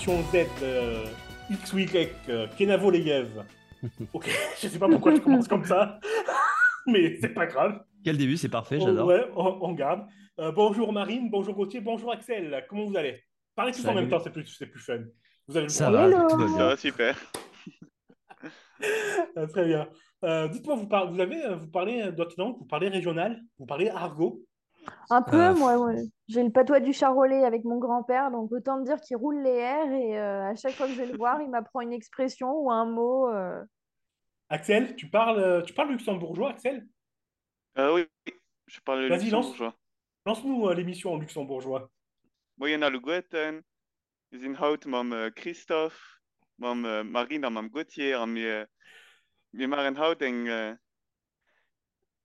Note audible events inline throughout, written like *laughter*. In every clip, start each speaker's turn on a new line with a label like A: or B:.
A: Génération Z, euh, X-Week, euh, Kenavo Leyev. *laughs* Ok, je sais pas pourquoi je commence comme ça, *laughs* mais c'est pas grave.
B: Quel début, c'est parfait,
A: Oh,
B: j'adore.
A: ouais, on, on garde. Euh, bonjour Marine, bonjour Gauthier, bonjour Axel. Comment vous allez? Parlez tous en même temps, c'est plus, c'est plus fun. Vous le
B: Ça va, tout va
C: Ça
B: bien.
C: va super. *laughs*
A: Très bien. Euh, Dites-moi, vous, par- vous avez, vous parlez d'autres langues, vous parlez régional, vous parlez argot.
D: Un peu,
B: Euh,
D: moi, ouais. J'ai le patois du charolais avec mon grand-père, donc autant me dire qu'il roule les airs et euh, à chaque fois que je vais le voir, il m'apprend une expression ou un mot. euh.
A: Axel, tu parles, tu parles luxembourgeois, Axel?
C: Euh, oui, oui, je parle le
A: Vas-y, lance.
C: luxembourgeois.
A: Lance-nous euh, l'émission en luxembourgeois.
C: Moyen à Lugueten, we zijn hout mam eh, Christophe, mam eh, Marine en mam Gauthier, en we, we maken hout een, eh,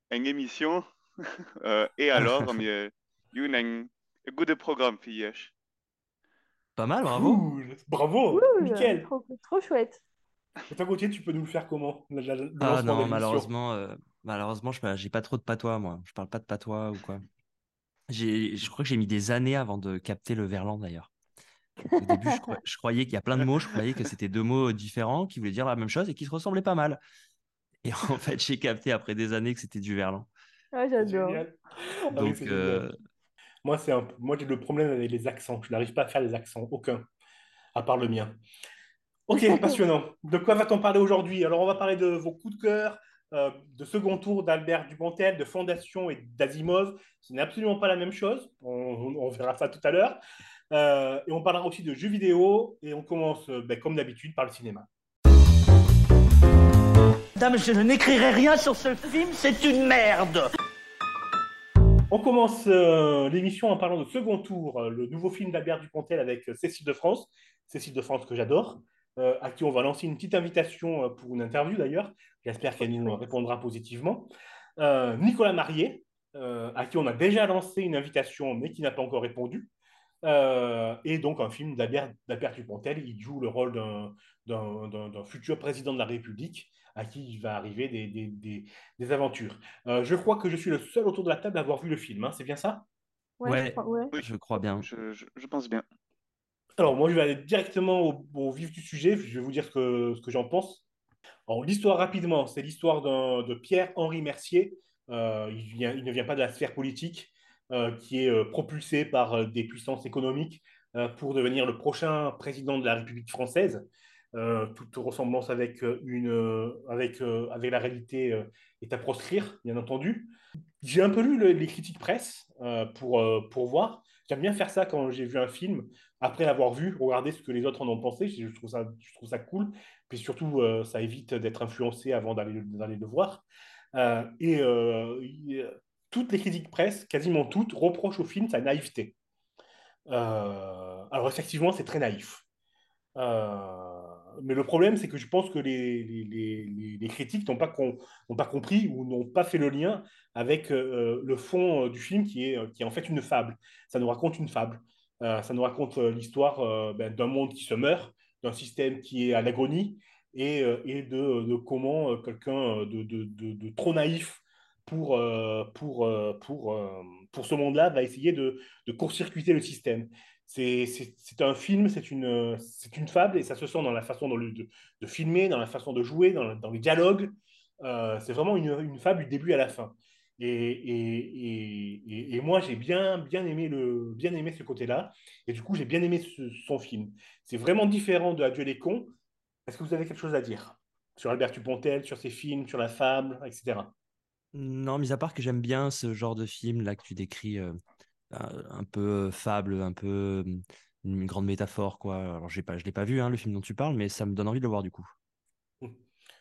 C: een émission. Eh, et alors, en we doen een, een goede programme voor je.
B: Pas mal, bravo.
A: Cool. Bravo,
D: Ouh,
A: nickel.
D: trop, trop chouette.
A: Et toi, Gauthier, tu peux nous le faire comment la- la- le
B: Ah non, malheureusement, euh, malheureusement, je j'ai pas trop de patois, moi. Je parle pas de patois ou quoi. J'ai, je crois que j'ai mis des années avant de capter le verlan d'ailleurs. Au début, je, crois- je croyais qu'il y a plein de mots, je croyais que c'était deux mots différents qui voulaient dire la même chose et qui se ressemblaient pas mal. Et en fait, j'ai capté après des années que c'était du verlan.
D: Ouais,
A: C'est
D: j'adore.
A: Ah
B: Donc, euh.
A: Moi, c'est un... moi, j'ai le problème avec les accents. Je n'arrive pas à faire les accents, aucun, à part le mien. Ok, *laughs* passionnant. De quoi va-t-on parler aujourd'hui? Alors, on va parler de vos coups de cœur, euh, de second tour d'Albert Dupontel, de Fondation et d'Asimov. Ce n'est absolument pas la même chose. On, on verra ça tout à l'heure. Euh, et on parlera aussi de jeux vidéo. Et on commence, ben, comme d'habitude, par le cinéma.
E: Dame, je n'écrirai rien sur ce film, c'est une merde.
A: On commence euh, l'émission en parlant de second tour, euh, le nouveau film d'Albert Dupontel avec euh, Cécile de France, Cécile de France que j'adore, à qui on va lancer une petite invitation pour une interview d'ailleurs. J'espère qu'elle nous répondra positivement. Nicolas Marié, à qui on a déjà lancé une invitation mais qui n'a pas encore répondu. Et donc un film d'Albert Dupontel, il joue le rôle d'un futur président de la République à qui il va arriver des, des- des- des aventures. Euh, je crois que je suis le seul autour de la table à avoir vu le film, hein, c'est bien ça?
D: Ouais,
B: Ouais.
D: je crois- ouais.
C: Oui.
B: je crois bien.
C: Je, je, je pense bien.
A: Alors, moi, je vais aller directement au, au vif du sujet. Je vais vous dire ce que, ce que j'en pense. Alors, l'histoire rapidement, c'est l'histoire de Pierre-Henri Mercier. Euh, il, vient- il ne vient pas de la sphère politique, euh, qui est euh, propulsé par euh, des puissances économiques euh, pour devenir le prochain président de la République française. Euh, toute ressemblance avec, euh, une, euh, avec, avec la réalité est à proscrire, bien entendu. J'ai un peu lu le- les critiques presse pour, pour voir. J'aime bien faire ça quand j'ai vu un film après l'avoir vu, regarder ce que les autres en ont pensé, je trouve ça, je trouve ça cool. Puis surtout, ça évite d'être influencé avant d'aller le voir. Et toutes les critiques presse, quasiment toutes, reprochent au film sa naïveté. Alors effectivement, c'est très naïf. Mais le problème, c'est que je pense que les, critiques n'ont pas, compris ou n'ont pas fait le lien avec euh, le fond euh, du film qui est, qui est en fait une fable. Ça nous raconte une fable. Euh, ça nous raconte euh, l'histoire euh, ben, d'un monde qui se meurt, d'un système qui est à l'agonie et, euh, de, comment euh, quelqu'un de, trop naïf pour, euh, pour, euh, pour, euh, pour ce monde-là va essayer de court-circuiter le système. C'est un film, c'est une, fable et ça se sent dans la façon de, filmer, dans la façon de jouer, dans, dans les dialogues. Euh, c'est vraiment une, fable du début à la fin. Et, moi, j'ai bien, aimé ce côté-là. Et du coup, j'ai bien aimé son film. C'est vraiment différent de Adieu les cons. Est-ce que vous avez quelque chose à dire sur Albert Dupontel, sur ses films, sur la fable, etc.
B: Non, mis à part que j'aime bien ce genre de film là que tu décris, euh, un peu fable, un peu euh, une grande métaphore, quoi. Alors, pas, je l'ai pas vu, hein, le film dont tu parles, mais ça me donne envie de le voir du coup.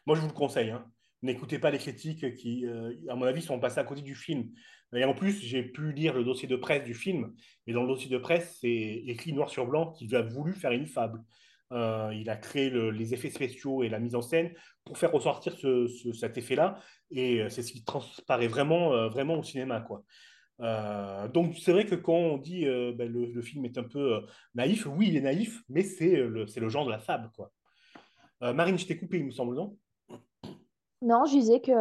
A: Moi, je vous le conseille. hein. N'écoutez pas les critiques qui, euh, à mon avis, sont passées à côté du film. Et en plus, j'ai pu lire le dossier de presse du film. Et dans le dossier de presse, c'est écrit noir sur blanc qu'il a voulu faire une fable. Euh, il a créé le- les effets spéciaux et la mise en scène pour faire ressortir ce- ce- cet effet-là. Et euh, c'est ce qui transparaît vraiment, euh, vraiment au cinéma, quoi. Euh, donc c'est vrai que quand on dit euh, ben, le, le film est un peu euh, naïf, oui, il est naïf, mais c'est euh, le, genre de la fable, quoi. Marine, je t'ai coupé, il me semble, non?
D: Non, je disais que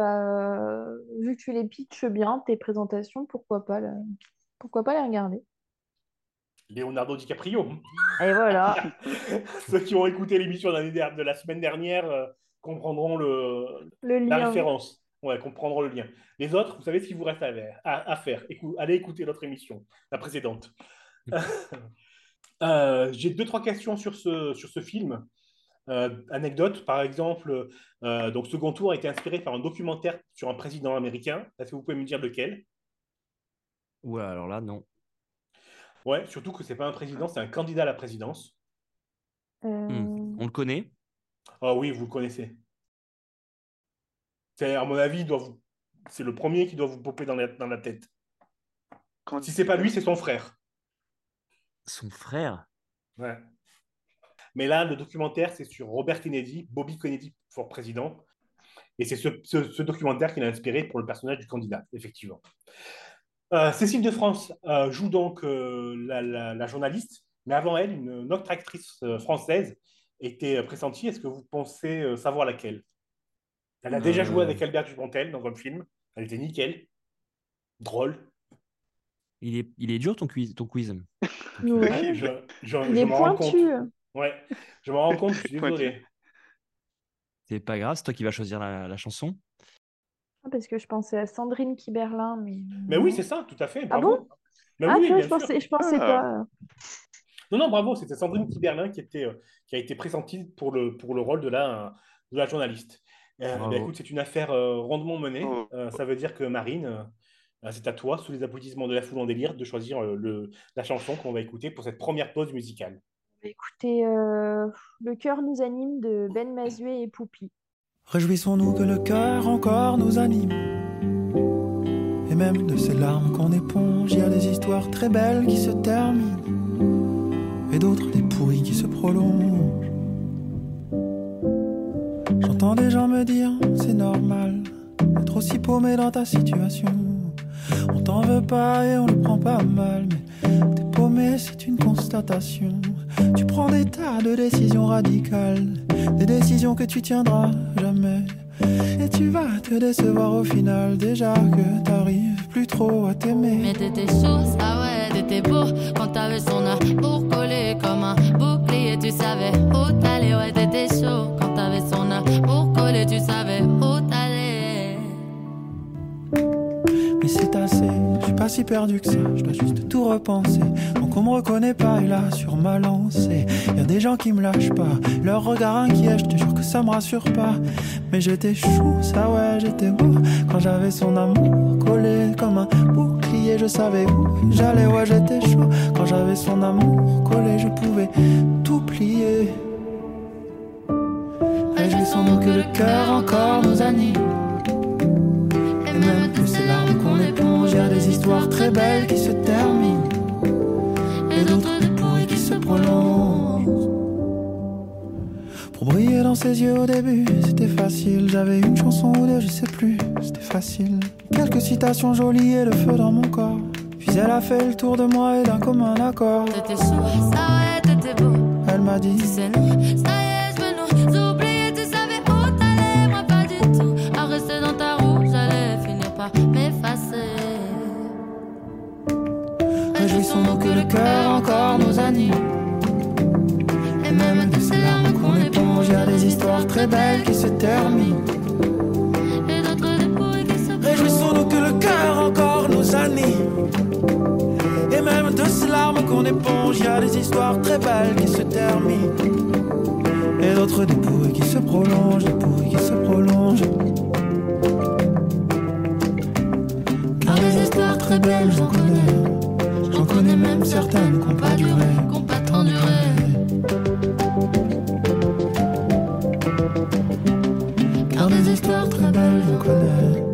D: vu que tu les pitches bien, tes présentations, pourquoi pas, la- pourquoi pas les regarder?
A: Leonardo DiCaprio.
D: Et voilà. *laughs*
A: Ceux qui ont écouté l'émission de, la semaine dernière comprendront le,
D: Le
A: la
D: lien.
A: Référence. Ouais, comprendront le lien. Les autres, vous savez ce qu'il vous reste à, faire- à- à faire. Écou- allez écouter l'autre émission, la précédente. *laughs* Euh, J'ai deux, trois questions sur ce, sur ce film. Euh, anecdote, par exemple, euh, donc Second Tour a été inspiré par un documentaire sur un président américain. Est-ce que vous pouvez me dire lequel?
B: Ouais, alors là, non.
A: Ouais, surtout que c'est pas un président, c'est un candidat à la présidence.
B: Hmm. On le connaît?
A: Ah oui, vous le connaissez. C'est, à mon avis, il doit vous- c'est le premier qui doit vous popper dans la, dans la tête.
C: Quand-
A: Si c'est pas lui, c'est son frère.
B: Son frère?
A: Ouais. Mais là, le documentaire, c'est sur Robert Kennedy, Bobby Kennedy pour président. Et c'est ce, ce- ce documentaire qui l'a inspiré pour le personnage du candidat, effectivement. Euh, Cécile de France euh, joue donc euh, la, la- la journaliste, mais avant elle, une, une autre actrice euh, française était euh, pressentie. Est-ce que vous pensez euh, savoir laquelle? Elle a déjà
B: Euh.
A: joué avec Albert Dupontel dans un film. Elle était nickel, drôle.
B: il est, il est dur ton quiz, ton quiz. *laughs*
D: ouais.
A: Je, je-
D: Il
A: je
D: est
A: m'en rends compte.
D: pointu.
A: Ouais, je m'en rends compte, je suis *laughs* désolé.
B: C'est pas grave, c'est toi qui vas choisir la, la chanson.
D: Ah, Parce que je pensais à Sandrine Kiberlin, mais.
A: Mais oui, c'est ça, tout à fait.
D: Ah
A: Bravo.
D: bon?
A: Mais
D: Ah,
A: oui,
D: tu vois,
A: bien
D: je
A: sûr.
D: pensais, je pensais
C: Ah.
D: pas.
A: Non, non, bravo, c'était Sandrine Kiberlin qui, était, euh, qui a été pressentie pour le, pour le rôle de la, de la journaliste. Euh,
B: Bravo.
A: ben, écoute, c'est une affaire euh, rondement menée.
C: Oh.
A: Euh, ça veut dire que Marine, euh, c'est à toi, sous les applaudissements de la foule en délire, de choisir euh, le, la chanson qu'on va écouter pour cette première pause musicale.
D: Écoutez, euh, Le cœur nous anime de Ben Mazuet et Poupi.
F: Réjouissons-nous que le cœur encore nous anime. Et même de ces larmes qu'on éponge, il y a des histoires très belles qui se terminent. Et d'autres des pourries qui se prolongent. J'entends des gens me dire, c'est normal d'être aussi paumé dans ta situation. On t'en veut pas et on le prend pas mal, mais t'es paumé, c'est une constatation. Tu prends des tas de décisions radicales, des décisions que tu tiendras jamais. Et tu vas te décevoir au final, déjà que t'arrives plus trop à t'aimer.
G: Mais t'étais chausse, ah ouais, t'étais beau quand t'avais son amour collé comme un bouclier. Tu savais où t'allais, ouais, t'étais chaud
F: si perdu que ça, je dois juste tout repenser. Donc on me reconnaît pas et là sur ma lancée, y a des gens qui me lâchent pas, leur regard inquiet, je te jure que ça me rassure pas. Mais j'étais chou, ça ouais, j'étais beau quand j'avais son amour collé comme un bouclier, je savais où j'allais, ouais, j'étais chaud quand j'avais son amour collé, je pouvais tout plier. Réjouissons-nous que le cœur encore nous anime. Et même que ces larmes qu'on a des histoires très belles qui se terminent. Et d'autres des pourries qui se prolongent. Pour briller dans ses yeux au début, c'était facile. J'avais une chanson ou deux, je sais plus, c'était facile. Quelques citations jolies et le feu dans mon corps. Puis elle a fait le tour de moi et d'un commun accord.
G: T'étais ça ouais, t'étais beau.
F: Elle m'a dit
G: Tu sais, nous, ça
F: Réjouissons-nous que le cœur encore nous anime. Et même de ces larmes qu'on éponge, y a des histoires très belles qui se terminent.
G: Et d'autres pourris qui se
F: Réjouissons-nous que le cœur encore nous anime. Et même de ces larmes qu'on éponge, y a des histoires très belles qui se terminent. Et d'autres pourris qui se prolongent, des pourris qui se prolongent. Car des histoires très belles, j'en connais. J'en connais même certaines qui n'ont pas duré,
G: Qu'on pas tant duré.
F: Car des histoires très belles, j'en connais.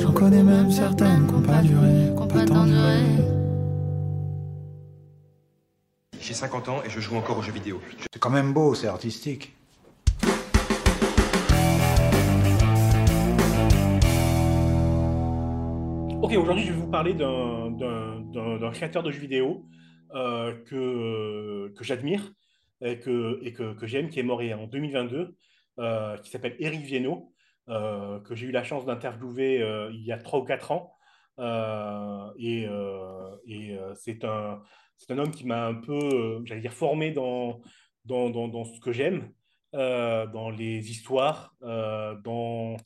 F: J'en connais même certaines qui n'ont pas duré, qui n'ont pas tant duré.
H: J'ai 50 ans et je joue encore aux jeux vidéo.
I: C'est quand même beau, c'est artistique.
A: Ok, aujourd'hui, je vais vous parler d'un- d'un créateur de jeux vidéo euh, que, que j'admire et que, et que, que j'aime, qui est mort en 2022, euh, qui s'appelle Eric Viennot, euh, que j'ai eu la chance d'interviewer il y a 3 ou 4 ans. Et, et, c'est un, un homme qui m'a un peu, j'allais dire, formé dans, dans, dans, ce que j'aime, dans les histoires, dans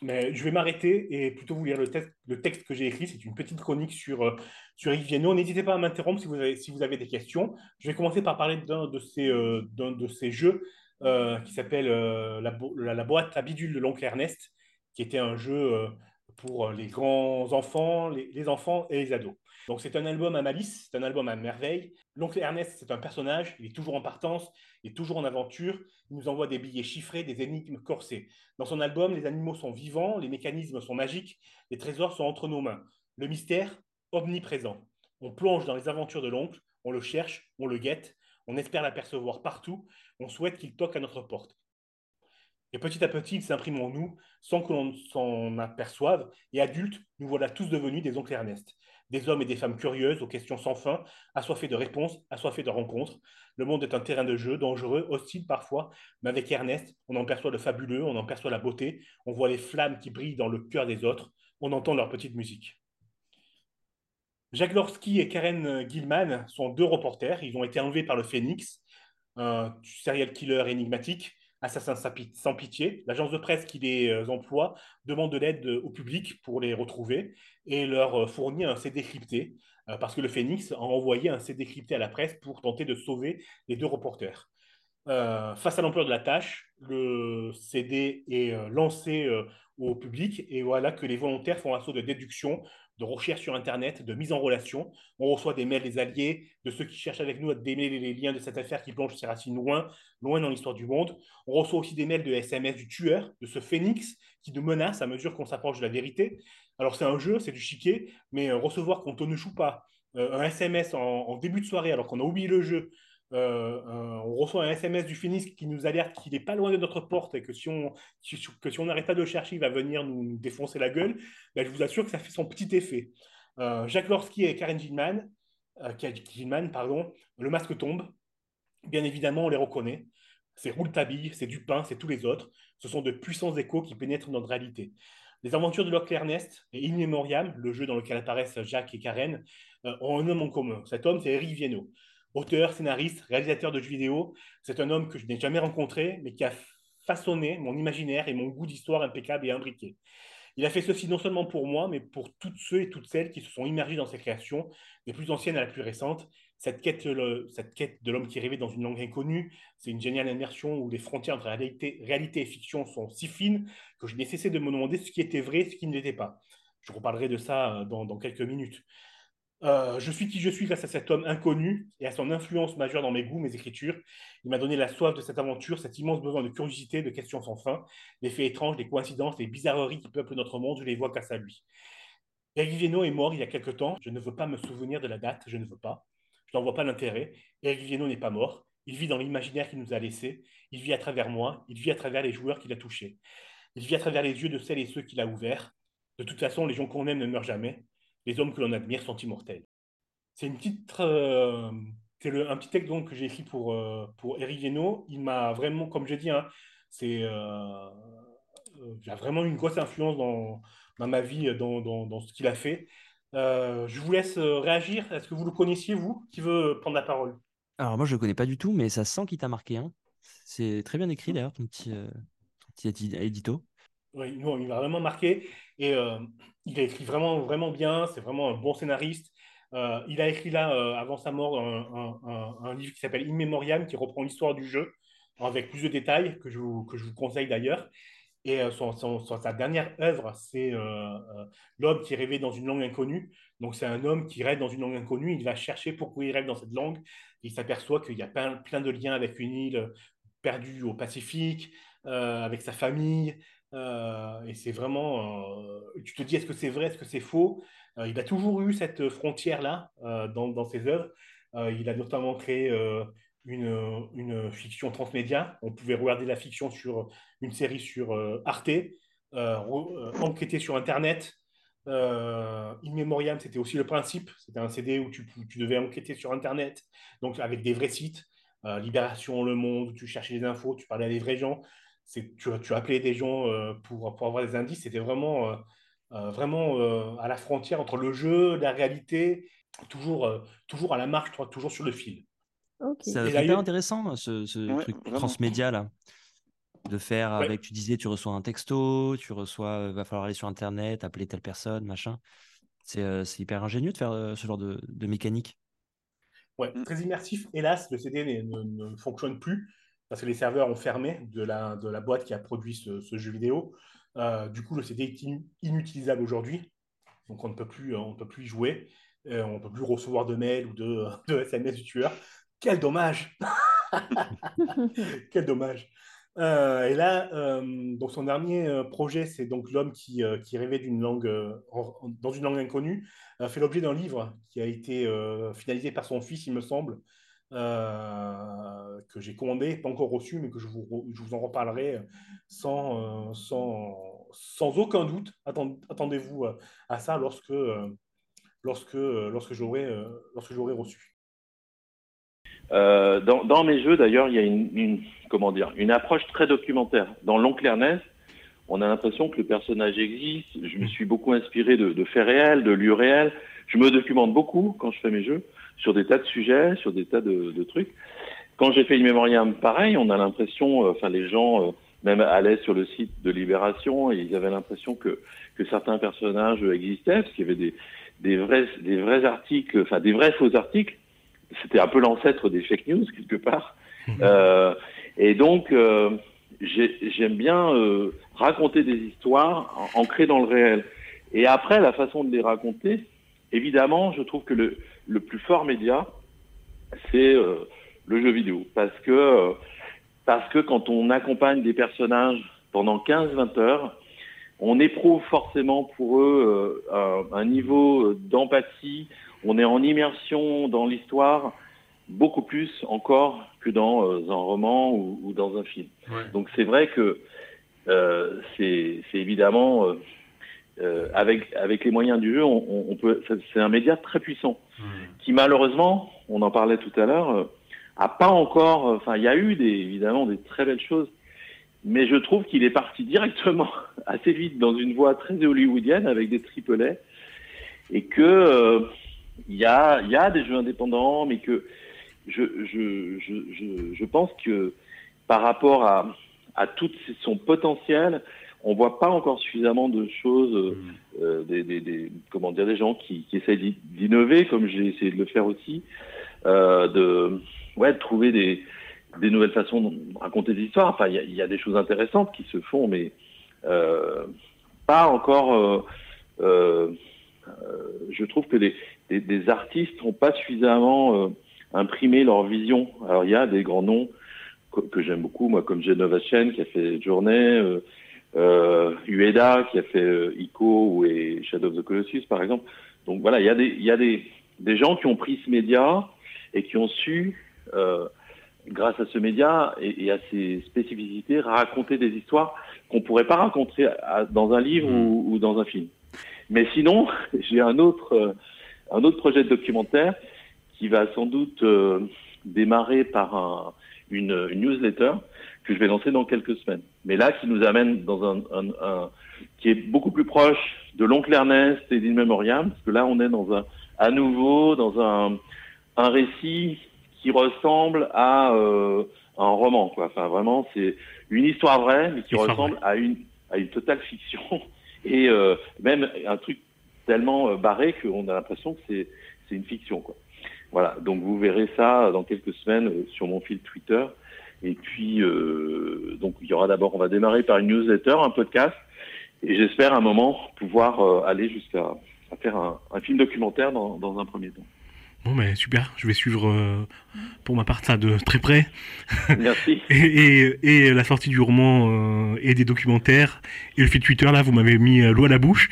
A: mais je vais m'arrêter et plutôt vous lire le, texte, le texte que j'ai écrit. C'est une petite chronique sur, sur Yves Viennot. N'hésitez pas à m'interrompre si vous, avez, si vous avez des questions. Je vais commencer par parler d'un de ces, euh, d'un de ces jeux euh, qui s'appelle la, la, boîte à bidule de l'oncle Ernest, qui était un jeu pour les grands enfants, les, les enfants et les ados. Donc c'est un album à malice, c'est un album à merveille. L'oncle Ernest, c'est un personnage, il est toujours en partance, il est toujours en aventure, il nous envoie des billets chiffrés, des énigmes corsées. Dans son album, les animaux sont vivants, les mécanismes sont magiques, les trésors sont entre nos mains. Le mystère, omniprésent. On plonge dans les aventures de l'oncle, on le cherche, on le guette, on espère l'apercevoir partout, on souhaite qu'il toque à notre porte. Et petit à petit, il s'imprime en nous sans que l'on s'en aperçoive. Et adultes, nous voilà tous devenus des oncles Ernest des hommes et des femmes curieuses aux questions sans fin, assoiffés de réponses, assoiffés de rencontres. Le monde est un terrain de jeu, dangereux, hostile parfois, mais avec Ernest, on en perçoit le fabuleux, on en perçoit la beauté, on voit les flammes qui brillent dans le cœur des autres, on entend leur petite musique. Jacques Lorsky et Karen Gilman sont deux reporters, ils ont été enlevés par le Phoenix, un serial killer énigmatique, assassin sans pitié. L'agence de presse qui les euh, emploie demande de l'aide au public pour les retrouver et leur euh, fournit un CD crypté, euh, parce que le Phoenix a envoyé un CD crypté à la presse pour tenter de sauver les deux reporters. face à l'ampleur de la tâche, le CD est lancé au public et voilà que les volontaires font un saut de déduction de recherche sur Internet, de mise en relation. On reçoit des mails des alliés, de ceux qui cherchent avec nous à démêler les liens de cette affaire qui plonge ses racines loin, dans l'histoire du monde. On reçoit aussi des mails de SMS du tueur, de ce phénix qui nous menace à mesure qu'on s'approche de la vérité. Alors c'est un jeu, c'est du chiquet, mais euh, recevoir quand on ne joue pas euh, un SMS en, début de soirée alors qu'on a oublié le jeu, euh, on reçoit un SMS du Phoenix qui nous alerte qu'il n'est pas loin de notre porte et que si on que si n'arrête pas de le chercher, il va venir nous, défoncer la gueule. Ben, je vous assure que ça fait son petit effet. Euh, Jacques Lorsky et Karen Gilman, euh, Gilman, pardon, le masque tombe. Bien évidemment, on les reconnaît. C'est Rouletabille, c'est Dupin, c'est tous les autres. Ce sont de puissants échos qui pénètrent notre réalité. Les aventures de l'oncle Ernest et In Memoriam, le jeu dans lequel apparaissent Jacques et Karen, ont un homme en commun. Cet homme, c'est Eric Viennot auteur, scénariste, réalisateur de jeux vidéo. C'est un homme que je n'ai jamais rencontré, mais qui a façonné mon imaginaire et mon goût d'histoire impeccable et imbriqué. Il a fait ceci non seulement pour moi, mais pour toutes ceux et toutes celles qui se sont immergés dans ses créations, des plus anciennes à la plus récente. Cette quête, cette quête de l'homme qui rêvait dans une langue inconnue, c'est une géniale immersion où les frontières entre réalité, réalité et fiction sont si fines que je n'ai cessé de me demander ce qui était vrai ce qui ne l'était pas. Je reparlerai de ça dans, dans quelques minutes. Euh, je suis qui je suis grâce à cet homme inconnu et à son influence majeure dans mes goûts, mes écritures. Il m'a donné la soif de cette aventure, cet immense besoin de curiosité, de questions sans fin. Les faits étranges, les coïncidences, les bizarreries qui peuplent notre monde, je les vois grâce à lui. Eric Viennot est mort il y a quelque temps. Je ne veux pas me souvenir de la date, je ne veux pas. Je n'en vois pas l'intérêt. Eric n'est pas mort. Il vit dans l'imaginaire qu'il nous a laissé. Il vit à travers moi. Il vit à travers les joueurs qu'il a touchés. Il vit à travers les yeux de celles et ceux qu'il a ouverts. De toute façon, les gens qu'on aime ne meurent jamais les hommes que l'on admire sont immortels. C'est une petite, euh, un petit texte donc, que j'ai écrit pour, euh, pour Eric Viennot. Il m'a vraiment, comme j'ai dit, hein, c'est, euh, il a vraiment une grosse influence dans, dans ma vie, dans, dans, dans ce qu'il a fait. je vous laisse réagir. Est-ce que vous le connaissiez, vous Qui veut prendre la parole?
B: Alors, moi, je ne le connais pas du tout, mais ça sent qu'il t'a marqué. Hein. C'est très bien écrit, d'ailleurs, ton petit, ton petit édito.
A: Il m'a vraiment marqué. Et il a écrit vraiment, vraiment bien. C'est vraiment un bon scénariste. Euh, il a écrit là, euh, avant sa mort, un, livre qui s'appelle In qui reprend l'histoire du jeu avec plus de détails, que je vous, que je vous conseille d'ailleurs. Et euh, sa dernière œuvre, c'est L'homme qui rêvait dans une langue inconnue. Donc, c'est un homme qui rêve dans une langue inconnue. Il va chercher pourquoi il rêve dans cette langue. il s'aperçoit qu'il y a plein, plein, de liens avec une île perdue au Pacifique, avec sa famille, euh, et c'est vraiment, euh, tu te dis, est-ce que c'est vrai, est-ce que c'est faux? Euh, Il a toujours eu cette frontière-là dans, ses œuvres. il a notamment créé une, fiction transmédia. On pouvait regarder la fiction sur une série sur Arte, enquêter sur Internet. In Memoriam, c'était aussi le principe. C'était un CD où tu, tu, devais enquêter sur Internet, donc avec des vrais sites. Libération, Le Monde, tu cherchais des infos, tu parlais à des vrais gens tu, tu appelais des gens euh, pour, pour avoir des indices. C'était vraiment, euh, euh, vraiment à la frontière entre le jeu, la réalité toujours, euh, toujours à la marche, toujours sur le fil.
B: C'est hyper
A: a-
B: intéressant ce, ce
C: Ouais,
B: truc
C: vraiment.
B: transmédia là. De faire
A: Ouais.
B: avec, tu disais, tu reçois un texto, tu reçois, euh, va falloir aller sur Internet, appeler telle personne, machin. C'est euh, hyper ingénieux de faire euh, ce genre de, de mécanique.
A: Ouais,
C: Mm.
A: très immersif. Hélas, le CD ne fonctionne plus parce que les serveurs ont fermé de la, de la boîte qui a produit ce, jeu vidéo. Euh, du coup, le CD est in- inutilisable aujourd'hui. Donc, on ne peut plus, on peut plus y jouer. Euh, on ne peut plus recevoir de mails ou de, *laughs* SMS du tueur. Quel dommage! *laughs* Quel dommage. Euh, et là, donc son dernier projet, c'est donc l'homme qui, qui rêvait d'une langue dans une langue inconnue, fait l'objet d'un livre qui a été finalisé par son fils, il me semble, euh, que j'ai commandé, pas encore reçu, mais que je vous, je vous en reparlerai sans, euh, sans, sans aucun doute. Attend- Attendez-vous euh, à ça lorsque, euh, lorsque, euh, lorsque j'aurai euh, lorsque j'aurai reçu.
J: Euh, dans, dans mes jeux, d'ailleurs, il y a une, une- comment dire, une approche très documentaire. Dans l'oncle Ernest, on a l'impression que le personnage existe. Je me suis beaucoup inspiré de, de faits réels, de lieux réels. Je me documente beaucoup quand je fais mes jeux sur des tas de sujets, sur des tas de, de trucs. Quand j'ai fait une mémoriam, pareil, on a l'impression, euh, enfin les gens euh, même allaient sur le site de Libération et ils avaient l'impression que, que certains personnages existaient parce qu'il y avait des, des vrais, des vrais articles, enfin des vrais faux articles. C'était un peu l'ancêtre des fake news quelque part. Euh, et donc, euh, j'ai- j'aime bien euh, raconter des histoires ancrées dans le réel. Et après, la façon de les raconter, évidemment, je trouve que le, le plus fort média, c'est euh, le jeu vidéo. Parce que, euh, parce que quand on accompagne des personnages pendant 15-20 heures, on éprouve forcément pour eux euh, un, un niveau d'empathie, on est en immersion dans l'histoire beaucoup plus encore que dans un roman ou, ou dans un film. Donc c'est vrai que c'est évidemment euh, avec avec les moyens du jeu, on, on- peut c'est- un média très puissant qui malheureusement, on en parlait tout à l'heure, euh, a pas encore. euh, Enfin, il y a eu des évidemment des très belles choses, mais je trouve qu'il est parti directement *laughs* assez vite dans une voie très hollywoodienne avec des triplets et que euh, il y a il y a des jeux indépendants, mais que je je je je, je pense que par rapport à à tout son potentiel, on voit pas encore suffisamment de choses, euh, euh, des, des, des- comment dire, des gens qui, qui essayent d'i- d'innover, comme j'ai essayé de le faire aussi, euh, de, ouais, de trouver des, des nouvelles façons de raconter des histoires. Enfin, il y a, y a des choses intéressantes qui se font, mais euh, pas encore. euh, euh, je trouve que des, des, des artistes n'ont pas suffisamment euh, imprimé leur vision. Alors, il y a des grands noms que, que j'aime beaucoup, moi, comme Genova Chen qui a fait Journée, euh, Ueda qui a fait euh, Ico ou et Shadow of the Colossus, par exemple. Donc voilà, il y a des, il y a des, des gens qui ont pris ce média et qui ont su, euh, grâce à ce média et, et à ses spécificités, raconter des histoires qu'on pourrait pas raconter à- dans un livre ou, ou dans un film. Mais sinon, *laughs* j'ai un autre, un autre projet de documentaire qui va sans doute démarrer par un, une, une newsletter que je vais lancer dans quelques semaines. Mais là, qui nous amène dans un, un, un- qui est beaucoup plus proche de l'oncle Ernest et d'In Memoriam, parce que là, on est dans un, à nouveau dans un, un récit qui ressemble à euh, un roman, quoi. Enfin, vraiment, c'est une histoire vraie, mais qui
K: Histoire
J: ressemble à une, à une totale fiction *laughs* et euh, même un truc tellement euh, barré qu'on a l'impression que c'est, c'est une fiction, quoi. Voilà, donc vous verrez ça dans quelques semaines sur mon fil Twitter. Et puis, euh, donc il y aura d'abord, on va démarrer par une newsletter, un podcast, et j'espère à un moment pouvoir euh, aller jusqu'à à faire un, un film documentaire dans, dans un premier temps.
K: Bon, mais super, je vais suivre euh, pour ma part ça de très près.
J: Merci. *laughs*
K: et, et, et la sortie du roman et des documentaires et le fil Twitter, là, vous m'avez mis l'eau à la bouche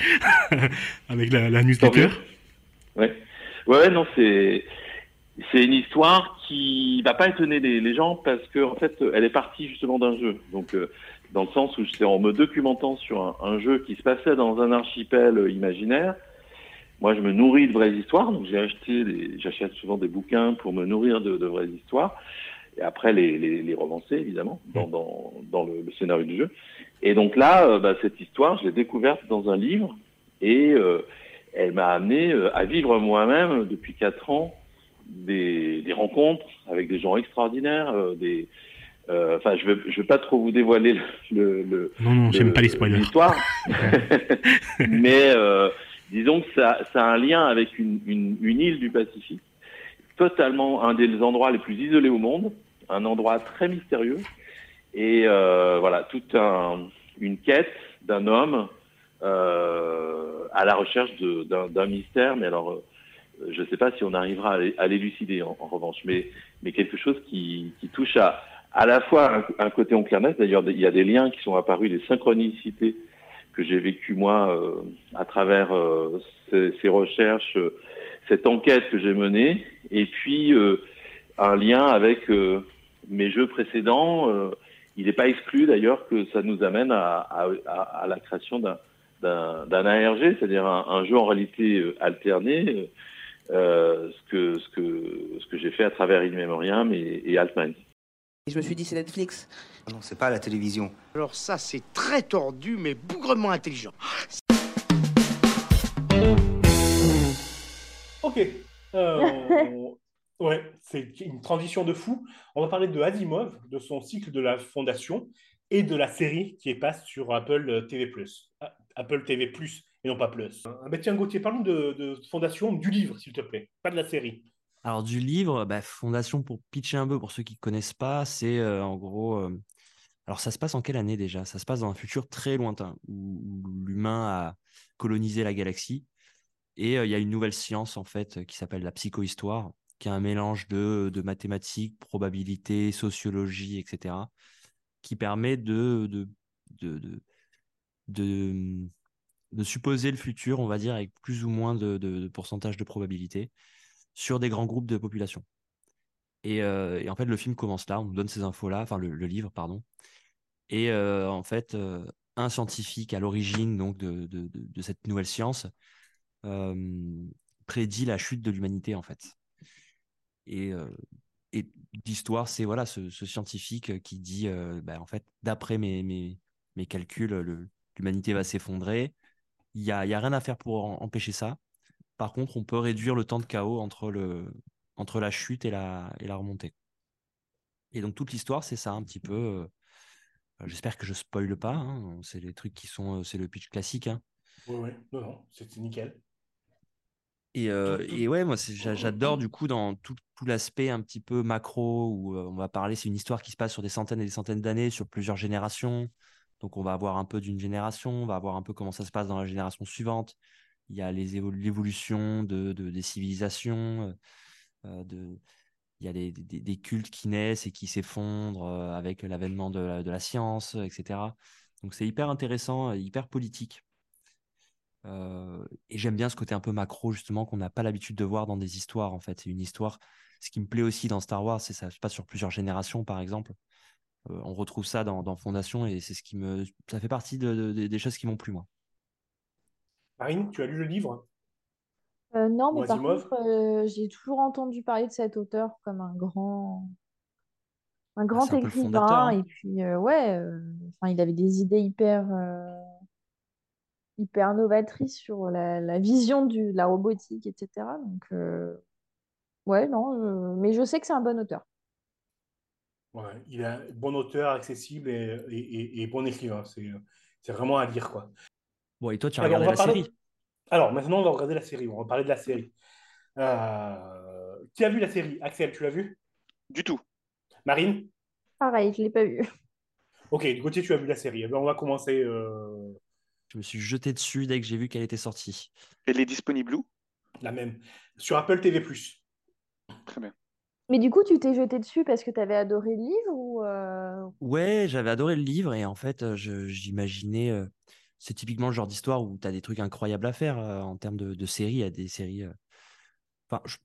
K: *laughs* avec la, la newsletter.
J: Ouais, ouais, non, c'est c'est une histoire qui va pas étonner les, les gens parce que en fait, elle est partie justement d'un jeu. Donc, euh, dans le sens où c'est en me documentant sur un, un jeu qui se passait dans un archipel imaginaire. Moi, je me nourris de vraies histoires, donc j'ai acheté, j'achète souvent des bouquins pour me nourrir de, de vraies histoires, et après les, les, les romancer évidemment dans, dans, dans le, le scénario du jeu. Et donc là, euh, bah, cette histoire, je l'ai découverte dans un livre, et euh, elle m'a amené à vivre moi-même depuis quatre ans des, des rencontres avec des gens extraordinaires, euh, des, euh, enfin, je ne je veux pas trop vous dévoiler le, le,
K: Non, non, j'aime pas les spoilers.
J: l'histoire, *laughs* mais euh, disons que ça, ça a un lien avec une, une, une île du Pacifique, totalement un des endroits les plus isolés au monde, un endroit très mystérieux, et euh, voilà, toute un, une quête d'un homme à la recherche d'un mystère, mais alors je ne sais pas si on arrivera à l'é- à l'élucider en, revanche, mais, quelque chose qui, touche à à la fois un, un côté Onclernes, d'ailleurs il y a des liens qui sont apparus, des synchronicités que j'ai vécues moi euh, à travers euh, ces, recherches, euh, cette enquête que j'ai menée, et puis un lien avec mes jeux précédents. il n'est pas exclu d'ailleurs que ça nous amène à, à, la création d'un ARG, c'est-à-dire un, jeu en réalité alternée, euh, ce que ce que ce que j'ai fait à travers In Memoriam et, et Altman.
L: Et je me suis dit, c'est Netflix.
I: Non, c'est pas la télévision.
M: Alors ça, c'est très tordu, mais bougrement intelligent.
A: Ok. Euh, *laughs* ouais, c'est une transition de fou. On va parler de Asimov, de son cycle de la Fondation et de la série qui est passe sur Apple TV+. Ah, Apple TV+, non pas Plus. Ah, bah tiens, Gauthier, parle-nous de, de Fondation, du livre, s'il te plaît, pas de la série.
B: Alors du livre, bah, Fondation pour pitcher un peu pour ceux qui ne connaissent pas, c'est euh, en gros. euh, alors ça se passe en quelle année déjà? Ça se passe dans un futur très lointain où, l'humain a colonisé la galaxie et euh, il y a une nouvelle science en fait qui s'appelle la psychohistoire, qui est un mélange de, mathématiques, probabilités, sociologie, etc., qui permet de de, de, de, supposer le futur, on va dire, avec plus ou moins de, pourcentage de probabilité sur des grands groupes de population. Et, euh, et en fait, le film commence là, on nous donne ces infos-là, enfin le, livre, pardon. Et euh, en fait, euh, un scientifique à l'origine de, cette nouvelle science prédit la chute de l'humanité en fait. Et, et l'histoire, c'est voilà ce, scientifique qui dit, bah, en fait, d'après mes, calculs, l'humanité va s'effondrer. Il y a, y a rien à faire pour empêcher ça. Par contre, on peut réduire le temps de chaos entre, le, entre la chute et la, et la remontée. Et donc, toute l'histoire, c'est ça, un petit peu. euh, J'espère que je spoile pas. hein, c'est les trucs qui sont. euh, C'est le pitch classique. hein.
A: Oui, oui, non, non, c'est nickel.
B: Et, euh, et ouais, moi, j'adore du coup dans tout, tout l'aspect un petit peu macro où euh, on va parler, c'est une histoire qui se passe sur des centaines et des centaines d'années, sur plusieurs générations. Donc on va avoir un peu d'une génération, on va voir un peu comment ça se passe dans la génération suivante. Il y a l'évolution de, de- des civilisations, euh, euh, il y a des, cultes qui naissent et qui s'effondrent euh, avec l'avènement de, la- science, etc. Donc c'est hyper intéressant, hyper politique. Et j'aime bien ce côté un peu macro, justement, qu'on n'a pas l'habitude de voir dans des histoires, en fait. C'est une histoire. Ce qui me plaît aussi dans Star Wars, c'est ça se passe sur plusieurs générations, par exemple. Euh, on retrouve ça dans, dans Fondation et c'est ce qui me. Ça fait partie de- de- de- des choses qui m'ont plu, moi.
A: Marine, tu as lu le livre?
D: Euh, non, mais par
A: Asimov?
D: contre, euh, j'ai toujours entendu parler de cet auteur comme un grand, un grand
B: Ah, c'est un peu le
D: écrivain.
B: fondateur, hein.
D: Et puis, euh, ouais, euh, enfin, il avait des idées hyper, euh, hyper novatrices sur la, la vision du, de la robotique, etc. Donc, euh, ouais, non, je- mais je sais que c'est un bon auteur.
A: Ouais, il est un bon auteur, accessible et, et- et- et bon écrivain. C'est vraiment à lire, quoi.
B: Bon, et toi, tu as
A: Alors,
B: regardé la
A: parler-
B: série?
A: Alors, maintenant, on va regarder la série. On va parler de la série. Euh, Qui a vu la série? Axel, tu l'as vu?
C: Du tout.
A: Marine?
D: Pareil, je l'ai pas vu.
A: Ok, du côté, tu as vu la série. Eh ben, on va commencer. euh,
B: Je me suis jeté dessus dès que j'ai vu qu'elle était sortie.
C: Elle est disponible où?
A: La même. Sur Apple TV.
C: Très bien.
D: Mais du coup, tu t'es jeté dessus parce que tu avais adoré le livre ou euh,
B: Ouais, j'avais adoré le livre et en fait, j'imaginais. euh, c'est typiquement le genre d'histoire où tu as des trucs incroyables à faire euh, en termes de, de séries. Il y a des séries. Enfin, je,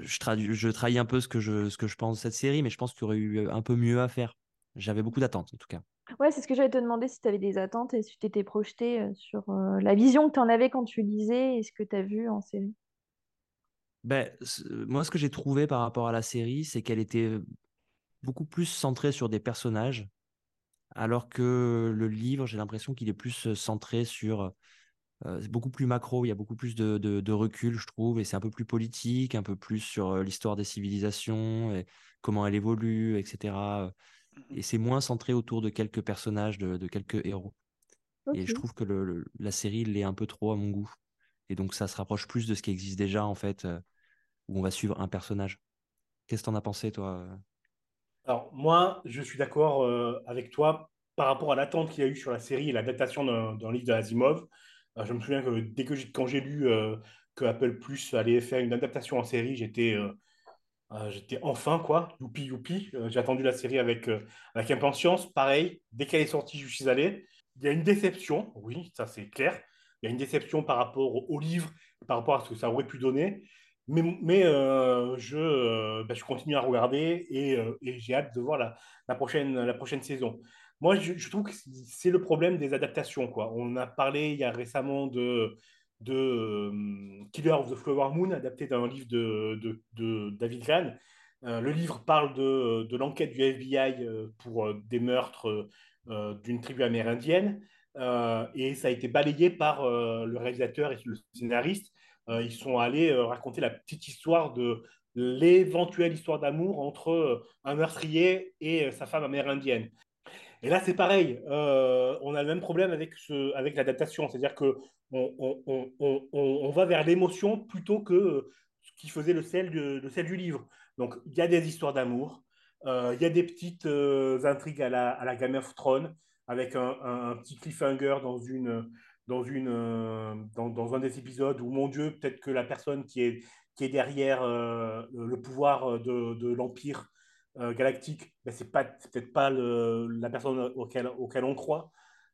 B: je, trahis un peu ce que je, ce que je pense de cette série, mais je pense qu'il y aurait eu un peu mieux à faire. J'avais beaucoup d'attentes en tout cas.
D: Ouais, c'est ce que j'allais te demander si tu avais des attentes et si tu t'étais projeté sur la vision que tu en avais quand tu lisais et ce que tu as vu en série.
B: Ben, moi, ce que j'ai trouvé par rapport à la série, c'est qu'elle était beaucoup plus centrée sur des personnages, alors que le livre, j'ai l'impression qu'il est plus euh, centré sur euh, c'est beaucoup plus macro, il y a beaucoup plus de, de- de recul, je trouve, et c'est un peu plus politique, un peu plus sur euh, l'histoire des civilisations, et comment elle évolue, etc. Et c'est moins centré autour de quelques personnages, de, de quelques héros. Et je trouve que le, le- la série l'est un peu trop à mon goût. Et donc ça se rapproche plus de ce qui existe déjà, en fait, où on va suivre un personnage. Qu'est-ce que t'en as pensé, toi euh
A: Alors, moi, je suis d'accord euh, avec toi par rapport à l'attente qu'il y a eu sur la série et l'adaptation d'un livre d'Asimov. Euh, je me souviens que dès que quand j'ai lu euh, que Apple Plus allait faire une adaptation en série, j'étais j'étais enfin, quoi, youpi youpi. J'ai attendu la série avec, avec impatience. Pareil, dès qu'elle est sortie, je suis allé. Il y a une déception, oui, ça c'est clair. Il y a une déception par rapport au livre, par rapport à ce que ça aurait pu donner. Mais, euh, je, euh, ben, je continue à regarder et, euh, j'ai hâte de voir la, prochaine, la prochaine saison. Moi, je, trouve que c'est le problème des adaptations, quoi. On a parlé il y a récemment de, de Killer of the Flower Moon, adapté d'un livre de, de, David. Euh, le livre parle de, de l'enquête du FBI pour des meurtres d'une tribu amérindienne. Et ça a été balayé par le réalisateur et le scénariste. Euh, ils sont allés euh, raconter la petite histoire de l'éventuelle histoire d'amour entre euh, un meurtrier et sa femme amérindienne. Et là, c'est pareil. On a le même problème avec, ce, avec l'adaptation. C'est-à-dire qu'on on, on, on, on, va vers l'émotion plutôt que ce qui faisait le sel, le sel du livre. Donc, il y a des histoires d'amour. Il y a des petites intrigues à la, à la Game of Thrones avec un, un petit cliffhanger dans, une, dans, une, euh, dans, dans, un des épisodes où, mon Dieu, peut-être que la personne qui est, qui est derrière euh, le pouvoir de, de l'Empire euh, galactique, ben, c'est peut-être pas le, la personne auquel, auquel on croit.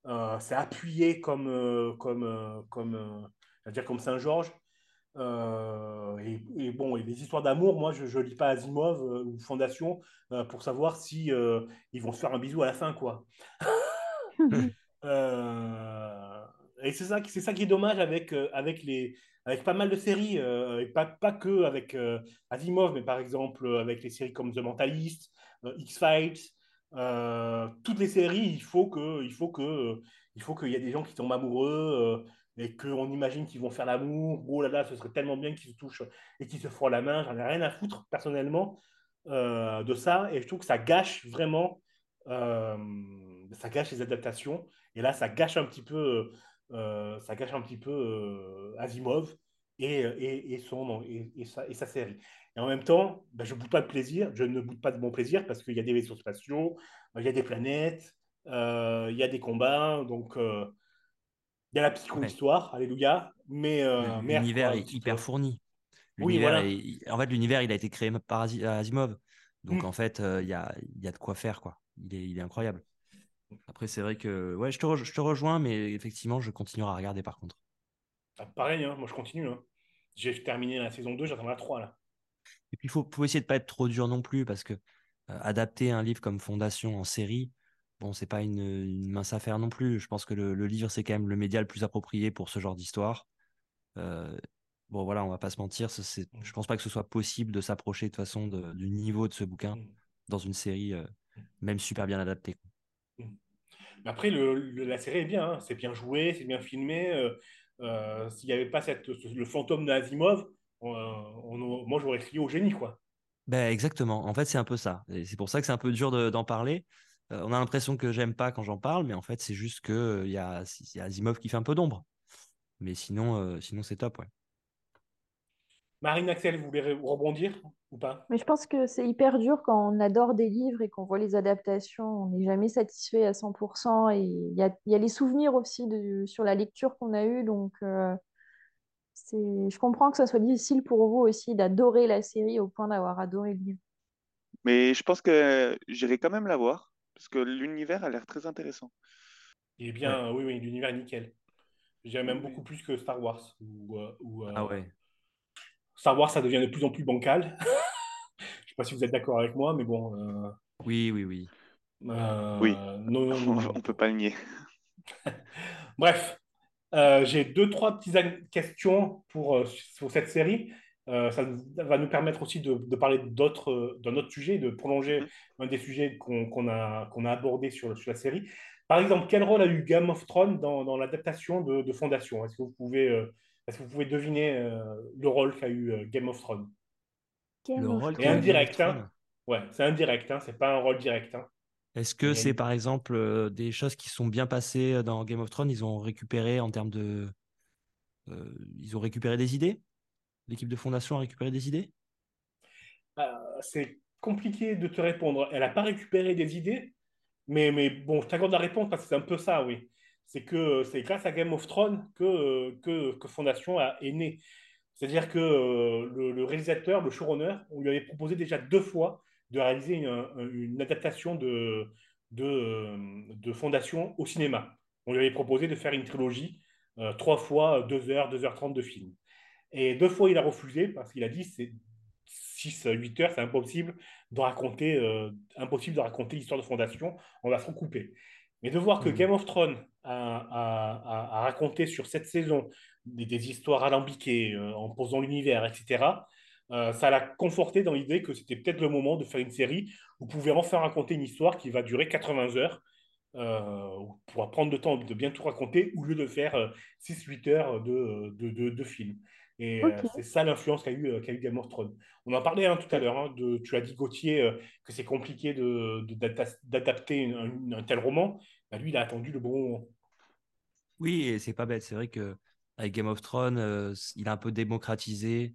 A: Euh, c'est appuyé comme euh, comme comme dire comme Saint Georges. Et, et, bon, et les histoires d'amour, moi, je, je lis pas Asimov ou Fondation pour savoir si ils vont se faire un bisou à la fin, quoi. *laughs* et c'est ça, c'est ça qui est dommage avec avec les avec pas mal de séries, euh, pas, pas que avec euh, Asimov, mais par exemple avec les séries comme The Mentalist, euh, X-Files, toutes les séries, il faut que, il faut que, il faut qu'il y ait des gens qui tombent amoureux et qu'on imagine qu'ils vont faire l'amour. Oh là là, ce serait tellement bien qu'ils se touchent et qu'ils se frôlent la main. J'en ai rien à foutre personnellement de ça, et je trouve que ça gâche vraiment, ça gâche les adaptations. Et là, ça gâche un petit peu euh, ça gâche un petit peu euh, Asimov et, et, et son, et, et, sa, et, sa, série. Et en même temps, ben, je ne boude pas de plaisir, je ne boude pas de mon plaisir parce qu'il y a des vaisseaux spatiaux, il y a des planètes, euh, il y a des combats, donc il y a la psycho-histoire, ouais. alléluia, mais...
B: L'univers est hyper fourni.
A: Oui, voilà.
B: est... En fait, l'univers, il a été créé par Asimov. Donc, mm. en fait, il y, a, y a de quoi faire, quoi. Il est, il est incroyable. Après, c'est vrai que ouais, je te, re je te rejoins, mais effectivement, je continuerai à regarder par contre.
A: Ah, pareil, hein, moi je continue. Hein. J'ai terminé la saison 2, j'attends la 3 là.
B: Et puis il faut, faut, essayer de pas être trop dur non plus, parce que euh, adapter un livre comme Fondation en série, bon, c'est pas une, une, mince affaire non plus. Je pense que le, le livre, c'est quand même le média le plus approprié pour ce genre d'histoire. Euh, bon, voilà, on va pas se mentir, c mmh. je pense pas que ce soit possible de s'approcher de toute façon de, du niveau de ce bouquin mmh. dans une série, euh, même super bien adaptée.
A: Après, la série est bien, hein. c'est bien joué, c'est bien filmé. Euh, euh, S'il n'y avait pas le fantôme d'Asimov, on, moi j'aurais crié au génie, quoi.
B: Ben, exactement, en fait c'est un peu ça. C'est pour ça que c'est un peu dur d'en de, parler. Euh, on a l'impression que j'aime pas quand j'en parle, mais en fait c'est juste qu'il euh, y, a, y a Asimov qui fait un peu d'ombre. Mais sinon, sinon c'est top, ouais.
A: Marine Axel, vous voulez rebondir ou pas?
D: Mais je pense que c'est hyper dur quand on adore des livres et qu'on voit les adaptations. On n'est jamais satisfait à 100%. Et il y a, y a, les souvenirs aussi de, sur la lecture qu'on a eue. Donc, euh, je comprends que ça soit difficile pour vous aussi d'adorer la série au point d'avoir adoré le livre.
C: Mais je pense que j'irai quand même la voir parce que l'univers a l'air très intéressant.
A: Est bien, ouais. oui, oui, l'univers est nickel. J'aime même beaucoup plus que Star Wars. Ou, ou,
B: ah ouais.
A: Wars, ça devient de plus en plus bancal. *laughs* Je ne sais pas si vous êtes d'accord avec moi, mais bon. Euh...
B: Oui, oui, oui.
A: Euh...
C: oui.
A: Non, *laughs* non, non,
C: on ne peut pas le nier. *laughs*
A: Bref, euh, j'ai deux, trois petites questions pour, sur cette série. Euh, ça va nous permettre aussi de, de parler d'autres, d'un autre sujet, de prolonger un des sujets qu'on, qu'on a, qu'on a abordé sur, sur la série. Par exemple, quel rôle a eu Game of Thrones dans, dans l'adaptation de, de Fondation? Est-ce que vous pouvez, euh, est-ce que vous pouvez deviner euh, le rôle qu'a eu euh, Game of Thrones?
D: Game
B: Le
D: of
B: rôle
A: Et indirect, hein Ouais, c'est indirect, hein, c'est pas un rôle direct. hein.
B: Est-ce que c'est par exemple euh, des choses qui sont bien passées dans Game of Thrones? Ils ont récupéré en termes de. euh, ils ont récupéré des idées? L'équipe de fondation a récupéré des idées?
A: Euh, c'est compliqué de te répondre. Elle n'a pas récupéré des idées, mais, mais bon, je t'accorde la réponse parce que c'est un peu ça, oui. C'est que c'est grâce à Game of Thrones que, que, que Fondation a, est née. C'est-à-dire que euh, le, le réalisateur, le showrunner, on lui avait proposé déjà deux fois de réaliser une, une adaptation de, de, de Fondation au cinéma. On lui avait proposé de faire une trilogie, euh, trois fois 2 heures, 2h30 de film. Et deux fois, il a refusé parce qu'il a dit c'est 6, 8 heures, c'est impossible de raconter, euh, impossible de raconter l'histoire de Fondation, on va se recouper. Mais de voir que
B: Mhm.
A: Game of Thrones a raconté sur cette saison des, des histoires alambiquées, euh, en posant l'univers, etc., euh, ça l'a conforté dans l'idée que c'était peut-être le moment de faire une série où vous pouvez enfin raconter une histoire qui va durer 80 heures, euh, pourra prendre le temps de bien tout raconter au lieu de faire 6-8 heures de, de, de, de film. Et euh, c'est ça l'influence qu'a eu, euh, qu'a eu Game of Thrones. On en parlait hein, tout à l'heure, hein, de, tu as dit Gauthier euh, que c'est compliqué de, de- d'adapter une- un, un tel roman. Bah, lui, il a attendu le bon moment.
B: Oui, et c'est pas bête. C'est vrai que avec Game of Thrones, euh, il a un peu démocratisé.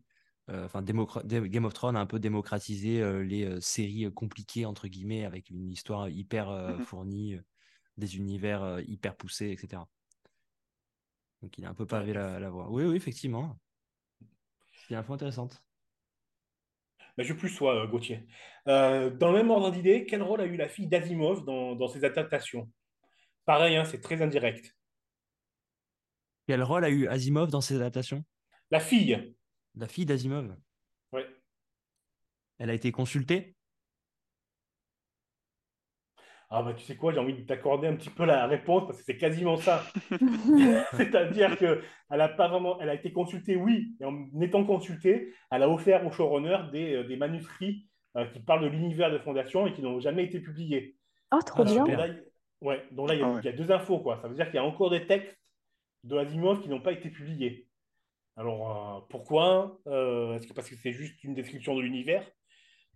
B: euh, Enfin, démocra- Game of Thrones a un peu démocratisé euh, les séries compliquées entre guillemets, avec une histoire hyper
C: Mhm.
B: fournie, des univers hyper poussés, etc. Donc, il a un peu pavé la, la voie. Oui, oui, effectivement. C'est une info intéressante.
A: Mais je plus sois, euh, Gauthier. Dans le même ordre d'idée, quel rôle a eu la fille d'Asimov dans, dans ses adaptations? Pareil, hein, c'est très indirect.
B: Quel rôle a eu Asimov dans ses adaptations?
A: La fille,
B: La fille d'Asimov?
A: ouais.
B: Elle a été consultée?
A: Ah bah tu sais quoi, j'ai envie de t'accorder un petit peu la réponse parce que c'est quasiment ça. *laughs* *laughs* C'est-à-dire que elle a pas vraiment, elle a été consultée, oui, et en étant consultée, elle a offert au showrunner des, euh, des manuscrits euh, qui parlent de l'univers de Fondation et qui n'ont jamais été publiés.
D: Oh, trop
B: Ah,
D: bien.
A: Là, ouais, donc là, il y, a,
C: Ah ouais.
A: il y a deux infos, quoi. Ça veut dire qu'il y a encore des textes de Asimov qui n'ont pas été publiés. Alors, euh, pourquoi Euh, Est-ce que parce que c'est juste une description de l'univers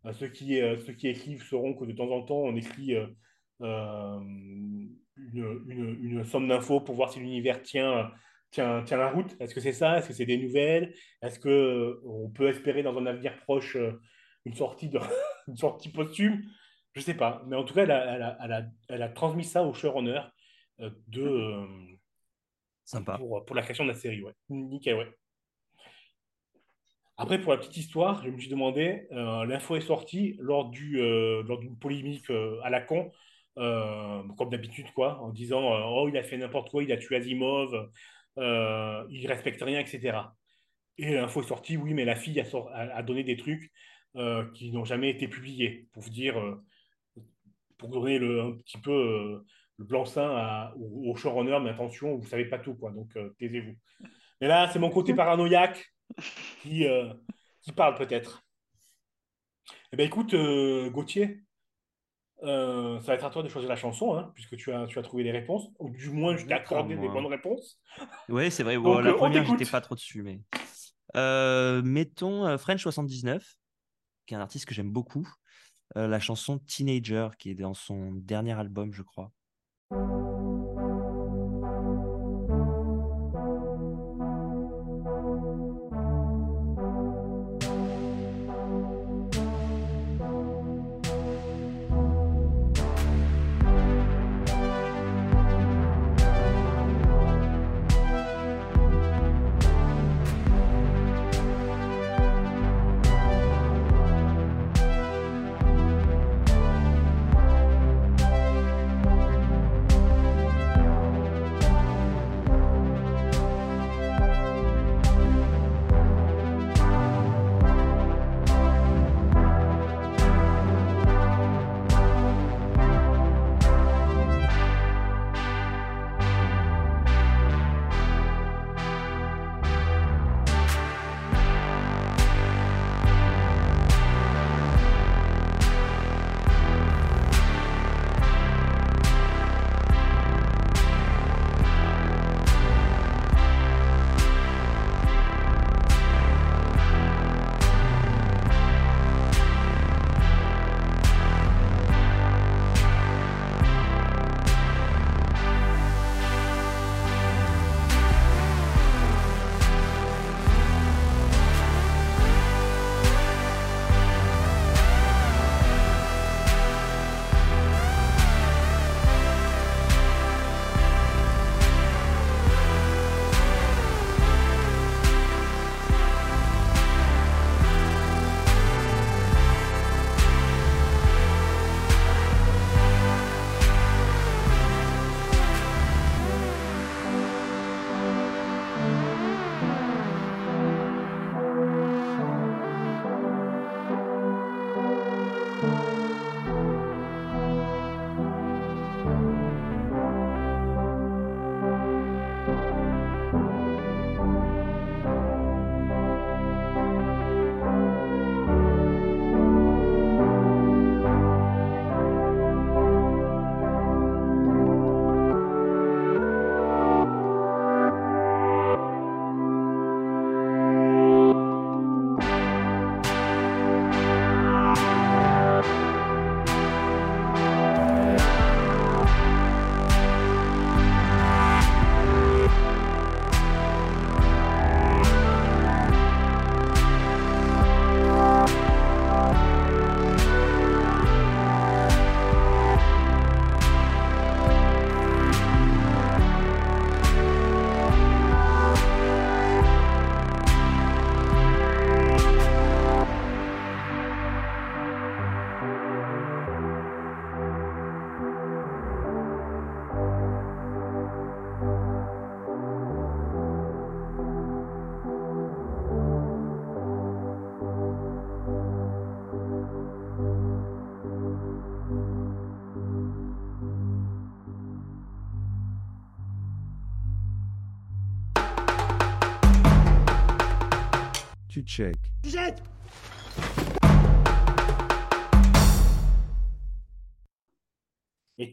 A: Euh, ceux, qui, ceux qui écrivent sauront que de temps en temps, on écrit une, une- une somme d'infos pour voir si l'univers tient, tient, tient la route. Est-ce que c'est ça? Est-ce que c'est des nouvelles? Est-ce qu'on peut espérer dans un avenir proche une sortie, de, *laughs* une sortie posthume? Je ne sais pas. Mais en tout cas, elle a, elle a- elle a- elle a transmis ça au showrunner euh, de, euh,
B: Sympa.
A: pour, pour la création de la série. Ouais. Nickel, ouais. Après, pour la petite histoire, je me suis demandé, euh, l'info est sortie lors du, euh, lors d'une polémique euh, à la con, comme d'habitude, quoi, en disant Oh, il a fait n'importe quoi, il a tué Asimov, il respecte rien, etc. Et l'info est sortie, oui, mais la fille a, donné des trucs qui n'ont jamais été publiés, pour vous dire, pour donner le, un petit peu euh, le blanc-seing à- au, au showrunner, mais attention, vous ne savez pas tout, quoi, donc euh, taisez-vous. Mais là, c'est mon côté paranoïaque qui, euh, qui parle peut-être. Eh bien, écoute, euh, Gauthier, euh, ça va être à toi de choisir la chanson, hein, puisque tu as, tu as trouvé les réponses, ou du moins je t'ai accordé des bonnes réponses.
B: Oui, c'est vrai.
A: Donc,
B: Bon, la
A: euh, on
B: première, j'étais pas trop dessus, mais. Euh, mettons euh, French 79, qui est un artiste que j'aime beaucoup. La chanson Teenager, qui est dans son dernier album, je crois.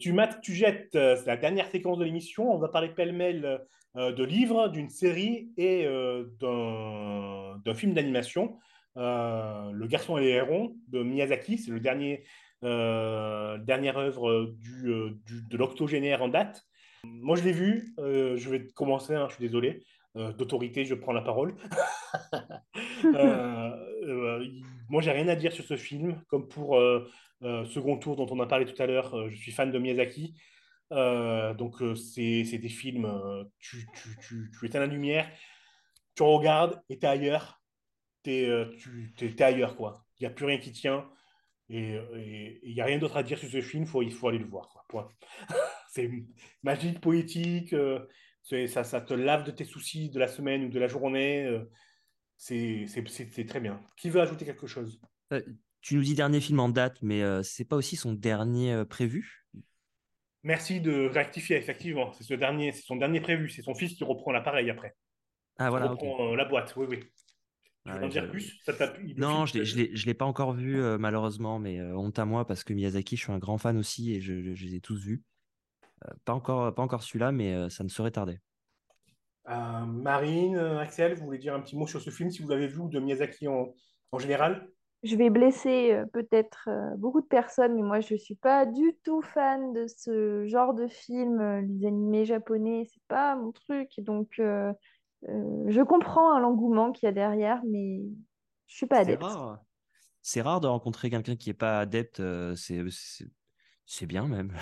N: Tu
A: mates, tu jettes, euh, la dernière séquence de l'émission. On va parler pêle-mêle euh, de livres, d'une série et euh, d'un film d'animation. Le garçon et les hérons de Miyazaki, c'est le dernier, euh, dernière œuvre de l'octogénaire en date. Moi, je l'ai vu. je vais commencer, hein, je suis désolé. D'autorité, je prends la parole. *laughs* Moi, j'ai rien à dire sur ce film. Comme pour euh, euh, Second Tour, dont on a parlé tout à l'heure, euh, je suis fan de Miyazaki. Donc, c'est des films, tu, tu, tu, éteins la lumière, tu regardes et t'es ailleurs. T'es, t'es ailleurs, quoi. Il n'y a plus rien qui tient. Et il n'y a rien d'autre à dire sur ce film, faut, il faut aller le voir. Point. *laughs* c'est magique, poétique, ça, ça te lave de tes soucis de la semaine ou de la journée. C'est très bien. Qui veut ajouter quelque chose?
B: Euh, tu nous dis dernier film en date, mais euh, c'est pas aussi son dernier euh, prévu?
A: Merci de rectifier, effectivement. C'est ce dernier, c'est son dernier prévu. C'est son fils qui reprend l'appareil après.
B: Ah
A: Qui
B: voilà, ok.
A: reprend la boîte, oui, oui. Tu veux
B: Ouais,
A: en dire plus? Ça
B: Non, je je l'ai, pas encore vu euh, malheureusement, mais honte à moi parce que Miyazaki, je suis un grand fan aussi et je, je- je les ai tous vus. Pas encore, pas encore celui-là, mais ça ne saurait tarder.
A: Euh, Marine, euh, Axel, vous voulez dire un petit mot sur ce film, si vous l'avez vu, ou de Miyazaki en, en général?
D: Je vais blesser euh, peut-être euh, beaucoup de personnes, mais moi je suis pas du tout fan de ce genre de film, les animés japonais, c'est pas mon truc. Donc euh, euh, je comprends hein, l'engouement qu'il y a derrière, mais je suis pas
B: C'est
D: adepte.
B: rare. C'est rare de rencontrer quelqu'un qui est pas adepte. c'est, c'est, c'est bien même.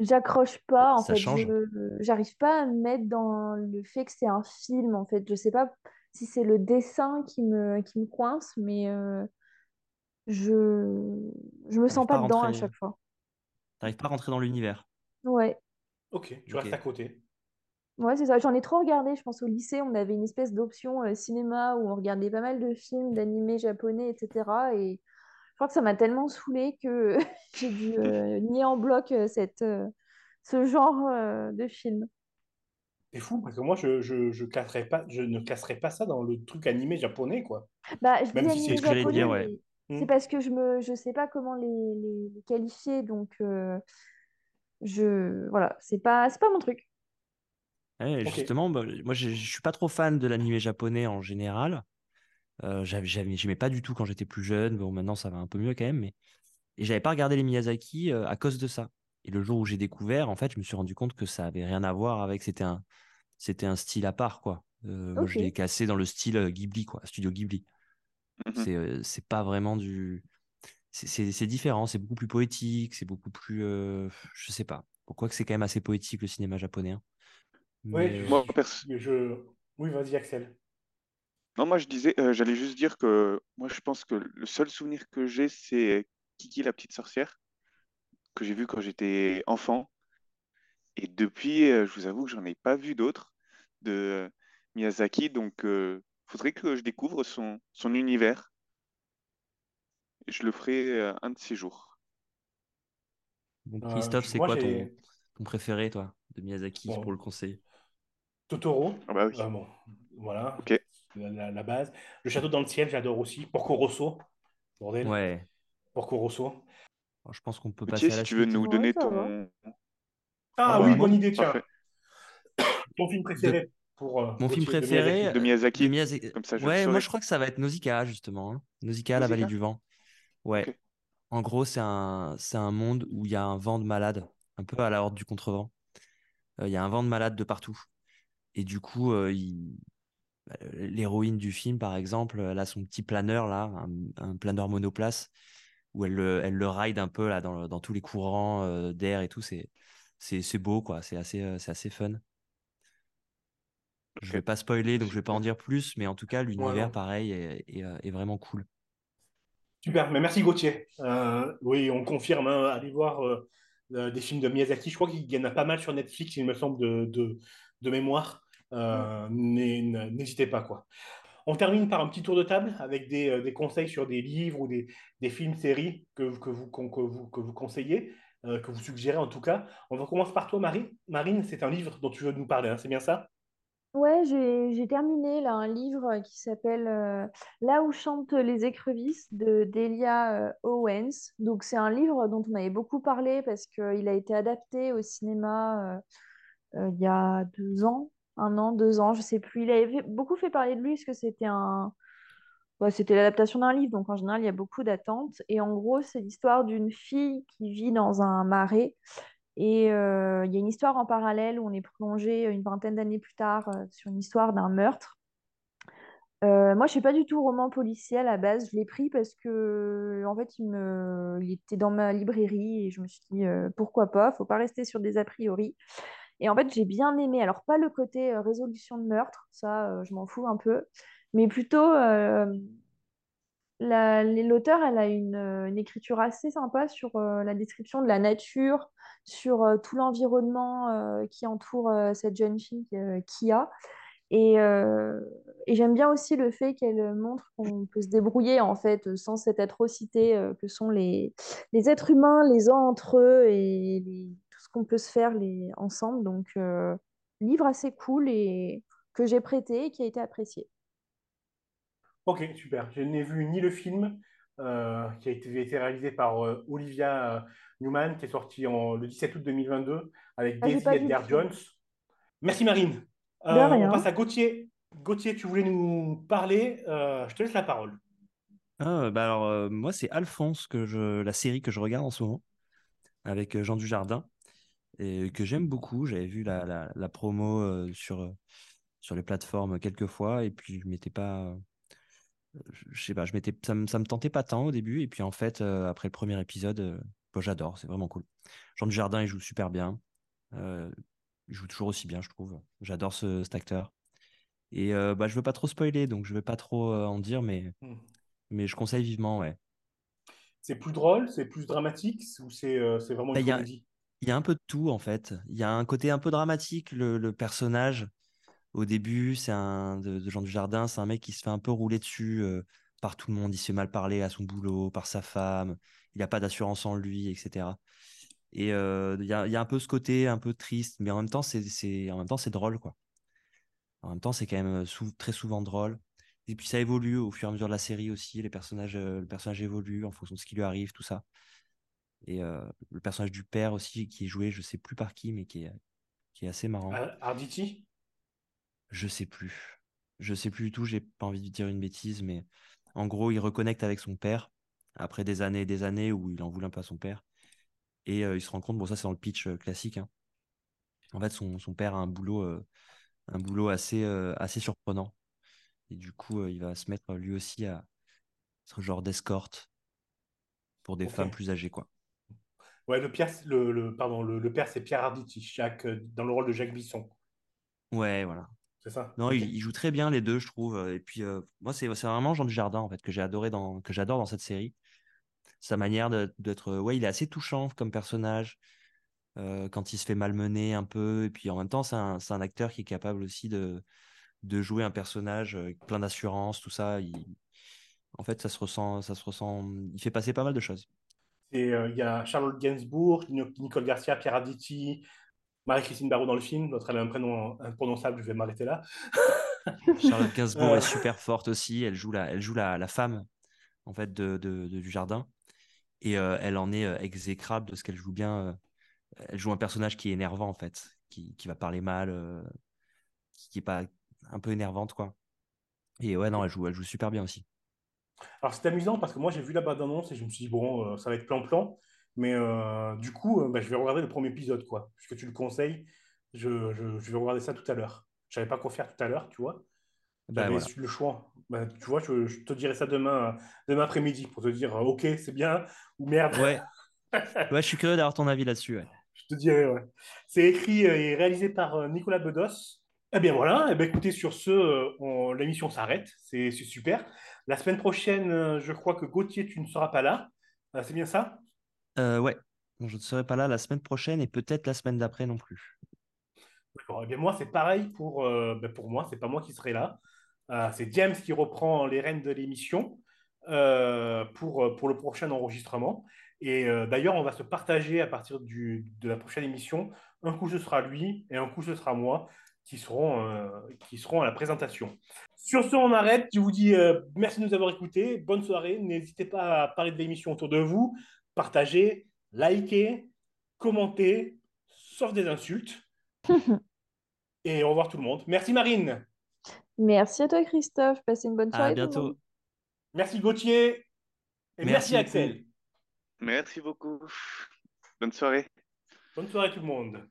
D: J'accroche pas, en
B: Ça
D: fait,
B: change.
D: je j'arrive pas à me mettre dans le fait que c'est un film, en fait. Je sais pas si c'est le dessin qui me, qui me coince, mais euh, je je me sens
B: pas
D: dedans à chaque fois.
B: t'arrives pas à rentrer dans l'univers.
D: Ouais.
A: Ok, tu restes à côté.
D: Ouais, c'est ça. J'en ai trop regardé. Je pense au lycée, on avait une espèce d'option euh, cinéma où on regardait pas mal de films, d'animés japonais, etc. Et crois que ça m'a tellement saoulée que *laughs* j'ai dû euh, nier en bloc euh, cette, euh, ce genre euh, de film.
A: C'est fou, parce que moi, je, je, je, classerais pas, je ne classerais pas ça dans le truc animé japonais, quoi.
D: Bah, je dis
A: Même si
D: animé
A: c'est...
D: japonais,
B: ouais.
D: mais
A: Hmm.
D: c'est parce que je me, je sais pas comment les, les- les qualifier. Donc, euh, je, voilà, c'est pas, c'est pas mon truc.
B: Ouais,
A: Ok.
B: justement, bah, moi je, je suis pas trop fan de l'animé japonais en général. Euh, j'aimais pas du tout quand j'étais plus jeune. Bon, maintenant ça va un peu mieux quand même, mais et j'avais pas regardé les Miyazaki euh, à cause de ça. Et le jour où j'ai découvert, en fait, je me suis rendu compte que ça avait rien à voir avec. C'était un, c'était un style à part, quoi. Euh, je l'ai cassé dans le style euh, Ghibli, quoi, studio Ghibli. C'est, euh, c'est pas vraiment du. C'est, c'est, c'est différent. C'est beaucoup plus poétique. C'est beaucoup plus. euh, Je sais pas. Pourquoi que c'est quand même assez poétique le cinéma japonais. hein. Mais, euh,
C: Moi,
A: je- Oui, vas-y, Axel.
C: Non, moi je disais, euh, j'allais juste dire que moi je pense que le seul souvenir que j'ai, c'est Kiki la petite sorcière, que j'ai vu quand j'étais enfant. Et depuis, euh, je vous avoue que j'en ai pas vu d'autres de euh, Miyazaki, donc euh, faudrait que je découvre son, son univers. Et je le ferai euh, un de ces jours.
B: Donc, Christophe, c'est
A: moi,
B: quoi ton, préféré, toi, de Miyazaki,
A: Bon.
B: pour le conseiller
A: Totoro.
C: Ah bah oui.
A: Bon, voilà.
C: Ok.
A: La, base. Le château dans le ciel, j'adore aussi. Porco Rosso. Bordel.
B: Ouais.
A: Porco Rosso.
B: Alors, je pense qu'on peut passer à la
C: si tu veux nous donner ton.
A: Ah
B: Ah,
A: oui, bonne idée, tiens.
C: Parfait.
A: Ton film préféré pour euh,
B: Mon film
A: de
B: préféré
A: Miyazaki.
C: De Miyazaki.
B: de Miyazaki-
C: Comme ça, je
B: ouais,
C: le
B: moi je crois que ça va être Nausicaa justement. hein. Nausicaa, la vallée du vent. Ouais. En gros, c'est un, c'est un monde où il y a un vent de malade, un peu à la horde du contrevent. Euh, Il y a un vent de malade de partout. Et du coup, euh, il- l'héroïne du film, par exemple, elle a son petit planeur là, un, un planeur monoplace, où elle, le- elle le ride un peu là dans, dans tous les courants euh, d'air et tout. C'est, c'est, c'est beau quoi. C'est assez, euh, c'est assez fun. Je vais pas spoiler, donc je vais pas en dire plus, mais en tout cas, l'univers, pareil, est, est, euh, est vraiment cool.
A: Super, mais merci Gauthier. Euh, oui, on confirme, hein, allez voir des films de Miyazaki. Je crois qu'il y en a pas mal sur Netflix, il me semble, de, de, de mémoire. Euh, n'hé- N'hésitez pas, quoi. On termine par un petit tour de table avec des, euh, des conseils sur des livres ou des, des films, séries que, que, vous, que, vous, que vous conseillez, euh, que vous suggérez en tout cas. On va commencer par toi, Marie. Marine, c'est un livre dont tu veux nous parler, hein, c'est bien ça?
D: Ouais, j'ai terminé là un livre qui s'appelle euh, Là où chantent les écrevisses de Delia Owens. Donc c'est un livre dont on avait beaucoup parlé parce qu'il a été adapté au cinéma euh, il y a deux ans, un an, deux ans, je sais plus. Il avait beaucoup fait parler de lui parce que c'était un c'était l'adaptation d'un livre, donc en général il y a beaucoup d'attentes. Et en gros c'est l'histoire d'une fille qui vit dans un marais et euh, il y a une histoire en parallèle où on est plongé une vingtaine d'années plus tard euh, sur une histoire d'un meurtre. Euh, moi, je suis pas du tout roman policier à la base. Je l'ai pris parce que, en fait, il il était dans ma librairie et je me suis dit pourquoi pas? Faut pas rester sur des a priori. Et en fait, j'ai bien aimé. Alors pas le côté euh, résolution de meurtre, ça, euh, je m'en fous un peu, mais plutôt euh, la- l'auteur, elle a une, écriture assez sympa sur la description de la nature, sur tout l'environnement qui entoure cette jeune fille Kia. Et, et j'aime bien aussi le fait qu'elle montre qu'on peut se débrouiller en fait sans cette atrocité que sont les, les êtres humains les uns entre eux et les- qu'on peut se faire les, ensemble. Donc, euh, livre assez cool et que j'ai prêté et qui a été apprécié.
A: Ok, super. Je n'ai vu ni le film euh, qui a été, été réalisé par euh, Olivia Newman, qui est sorti en, le 17 août 2022 avec
D: Ah,
A: Daisy Edgar. Jones. Merci Marine.
D: De
A: Euh,
D: rien.
A: on passe à Gauthier. Gauthier, tu voulais nous parler. euh, je te laisse la parole.
B: Ah, bah alors, euh, moi, c'est Alphonse, que je, la série que je regarde en ce moment, avec Jean Dujardin, et que j'aime beaucoup. J'avais vu la, la, la promo euh, sur, euh, sur les plateformes quelques fois, et puis je m'étais pas. Je sais pas, je m'étais, ça, me, ça me tentait pas tant au début, et puis en fait, euh, après le premier épisode, bah, j'adore, c'est vraiment cool. Jean Dujardin, il joue super bien. Il joue toujours aussi bien, je trouve. J'adore ce, cet acteur. Et euh, bah, je veux pas trop spoiler, donc je vais pas trop euh, en dire, mais,
A: Hmm.
B: mais je conseille vivement, ouais.
A: C'est plus drôle, c'est plus dramatique ou c'est euh, vraiment
B: Bah,
A: une
B: a,
A: comédie?
B: Il y a un peu de tout en fait. Il y a un côté un peu dramatique. Le, personnage, au début, c'est un de, de Jean Dujardin, c'est un mec qui se fait un peu rouler dessus euh, par tout le monde. Il se fait mal parler à son boulot, par sa femme. Il n'a pas d'assurance en lui, etc. Et euh, il y a, un peu ce côté un peu triste, mais en même temps, c'est, en même temps, c'est drôle, quoi. En même temps, c'est quand même sou- très souvent drôle. Et puis ça évolue au fur et à mesure de la série aussi. Les personnages, euh, le personnage évolue en fonction de ce qui lui arrive, tout ça. Et euh, le personnage du père aussi, qui est joué, je sais plus par qui, mais qui est, qui est assez marrant.
A: Ar- Arditi?
B: Je sais plus. Je sais plus du tout, j'ai pas envie de dire une bêtise, mais en gros, il reconnecte avec son père après des années et des années où il en voulait un peu à son père. Et euh, il se rend compte, bon, ça c'est dans le pitch euh, classique. hein. En fait, son, son père a un boulot, euh, un boulot assez, assez surprenant. Et du coup, il va se mettre lui aussi à ce genre d'escorte pour des femmes plus âgées, quoi.
A: Ouais, le, Pierre, le, le- pardon, le, le père, c'est Pierre Arditi, Jacques, euh, dans le rôle de Jacques Bisson.
B: Ouais, voilà.
A: C'est ça?
B: Non, il, il joue très bien les deux, je trouve. euh, Et puis, euh, moi, c'est vraiment Jean Dujardin, en fait, que j'ai adoré dans, que j'adore dans cette série. Sa manière d'être. Ouais, il est assez touchant comme personnage. euh, quand il se fait malmener un peu. Et puis, en même temps, c'est un, un acteur qui est capable aussi de, de jouer un personnage euh, plein d'assurance, tout ça. Il, en fait, ça se ressent, ça se ressent. Il fait passer pas mal de choses.
A: Euh, Il y a Charlotte Gainsbourg, Ni- Nicole Garcia, Pierre Arditi, Marie-Christine Barrault dans le film. L'autre, elle a un prénom imprononçable, je vais m'arrêter là. *laughs*
B: Charlotte Gainsbourg
A: Euh.
B: est super forte aussi. Elle joue la, elle joue la, la femme en fait de, de- de- du jardin et euh, elle en est exécrable de ce qu'elle joue bien. elle joue un personnage qui est énervant en fait, qui, qui va parler mal, euh, qui, qui est pas un peu énervante quoi. Et ouais non, elle joue, elle joue super bien aussi.
A: Alors, c'est amusant parce que moi, j'ai vu la bande-annonce et je me suis dit, bon, euh, ça va être plan-plan. Mais euh, du coup, euh, bah, je vais regarder le premier épisode, quoi. Puisque tu le conseilles, je, je- je vais regarder ça tout à l'heure. Je savais pas quoi faire tout à l'heure, tu vois.
B: Voilà.
A: le choix. Bah, tu vois, je, je te dirai ça demain, demain après-midi pour te dire, ok, c'est bien ou merde.
B: Ouais. *laughs* Ouais, je suis curieux d'avoir ton avis là-dessus. ouais.
A: Je te dirai, ouais. C'est écrit et réalisé par Nicolas Bedos. Eh bien voilà, eh bien, écoutez, sur ce, euh, on- l'émission s'arrête. C'est c'est super. La semaine prochaine, euh, je crois que Gauthier, tu ne seras pas là. Euh, c'est bien ça?
B: Euh, ouais. Je ne serai pas là la semaine prochaine et peut-être la semaine d'après non plus.
A: D'accord. Eh bien, moi, c'est pareil pour, euh, ben, pour moi. C'est pas moi qui serai là. Euh, c'est James qui reprend les rênes de l'émission pour, pour le prochain enregistrement. Et d'ailleurs, on va se partager à partir du, de la prochaine émission. Un coup, ce sera lui et un coup, ce sera moi qui seront, euh, qui seront à la présentation. Sur ce, on arrête. Je vous dis euh, merci de nous avoir écoutés. Bonne soirée. N'hésitez pas à parler de l'émission autour de vous, partager, liker, commenter, sauf des insultes. *laughs* Et au revoir tout le monde. Merci Marine.
D: Merci à toi, Christophe. Passez une bonne soirée.
B: À
D: tout le
B: bientôt.
D: monde.
A: Merci Gauthier. Et merci,
B: Merci
A: Axel.
C: Merci beaucoup. Bonne soirée.
A: Bonne soirée tout le monde.